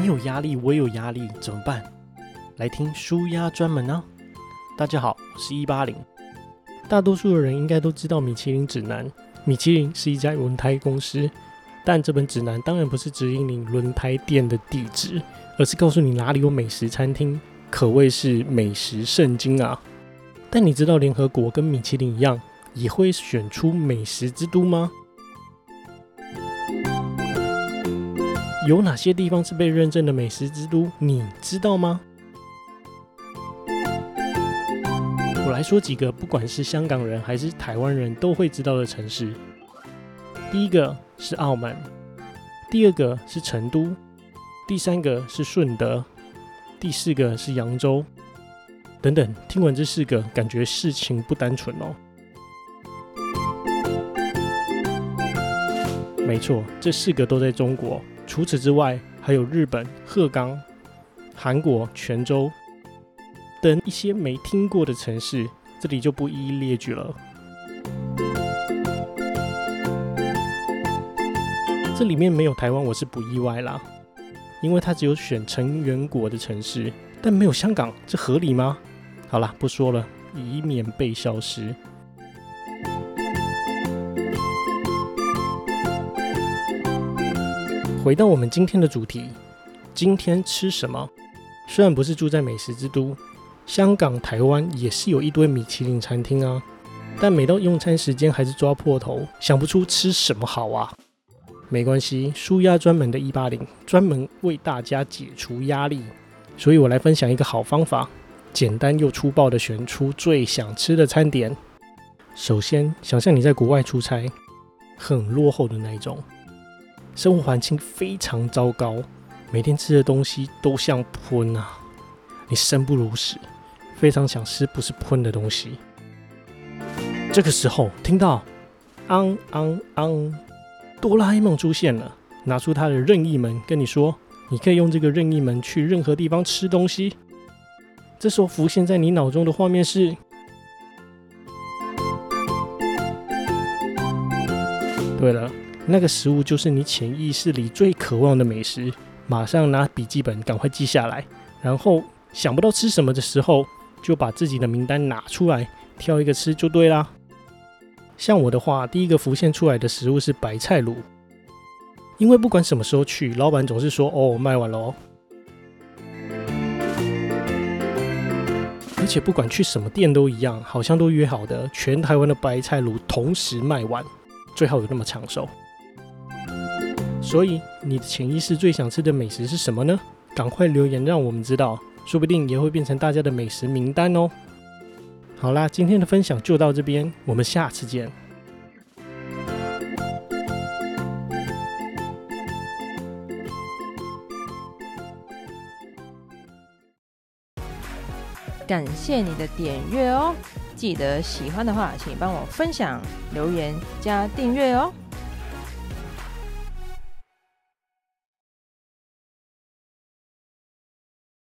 你有压力，我也有压力，怎么办？来听舒压专门呢。大家好，我是一八零。大多数的人应该都知道米其林指南。米其林是一家轮胎公司，但这本指南当然不是指引你轮胎店的地址，而是告诉你哪里有美食餐厅，可谓是美食圣经啊。但你知道联合国跟米其林一样，也会选出美食之都吗？有哪些地方是被认证的美食之都？你知道吗？我来说几个，不管是香港人还是台湾人都会知道的城市。第一个是澳门，第二个是成都，第三个是顺德，第四个是扬州，等等。听完这四个，感觉事情不单纯哦。没错，这四个都在中国。除此之外，还有日本鹤冈、韩国泉州。等一些没听过的城市，这里就不一一列举了。这里面没有台湾，我是不意外啦，因为它只有选成员国的城市，但没有香港，这合理吗？好啦，不说了，以免被消失。回到我们今天的主题，今天吃什么？虽然不是住在美食之都。香港、台湾也是有一堆米其林餐厅啊，但每到用餐时间还是抓破头，想不出吃什么好啊。没关系，舒压专门的一八零专门为大家解除压力，所以我来分享一个好方法，简单又粗暴的选出最想吃的餐点。首先，想象你在国外出差，很落后的那一种，生活环境非常糟糕，每天吃的东西都像喷啊，你生不如死。非常想吃不是喷的东西。这个时候听到“昂昂昂”，哆啦 A 梦出现了，拿出他的任意门跟你说：“你可以用这个任意门去任何地方吃东西。”这时候浮现在你脑中的画面是：对了，那个食物就是你潜意识里最渴望的美食。马上拿笔记本赶快记下来，然后想不到吃什么的时候。就把自己的名单拿出来，挑一个吃就对啦。像我的话，第一个浮现出来的食物是白菜卤，因为不管什么时候去，老板总是说：“哦，卖完了哦且不管去什么店都一样，好像都约好的，全台湾的白菜卤同时卖完，最好有那么长寿。所以，你的潜意识最想吃的美食是什么呢？赶快留言让我们知道。说不定也会变成大家的美食名单哦。好啦，今天的分享就到这边，我们下次见。感谢你的点阅哦！记得喜欢的话，请帮我分享、留言、加订阅哦。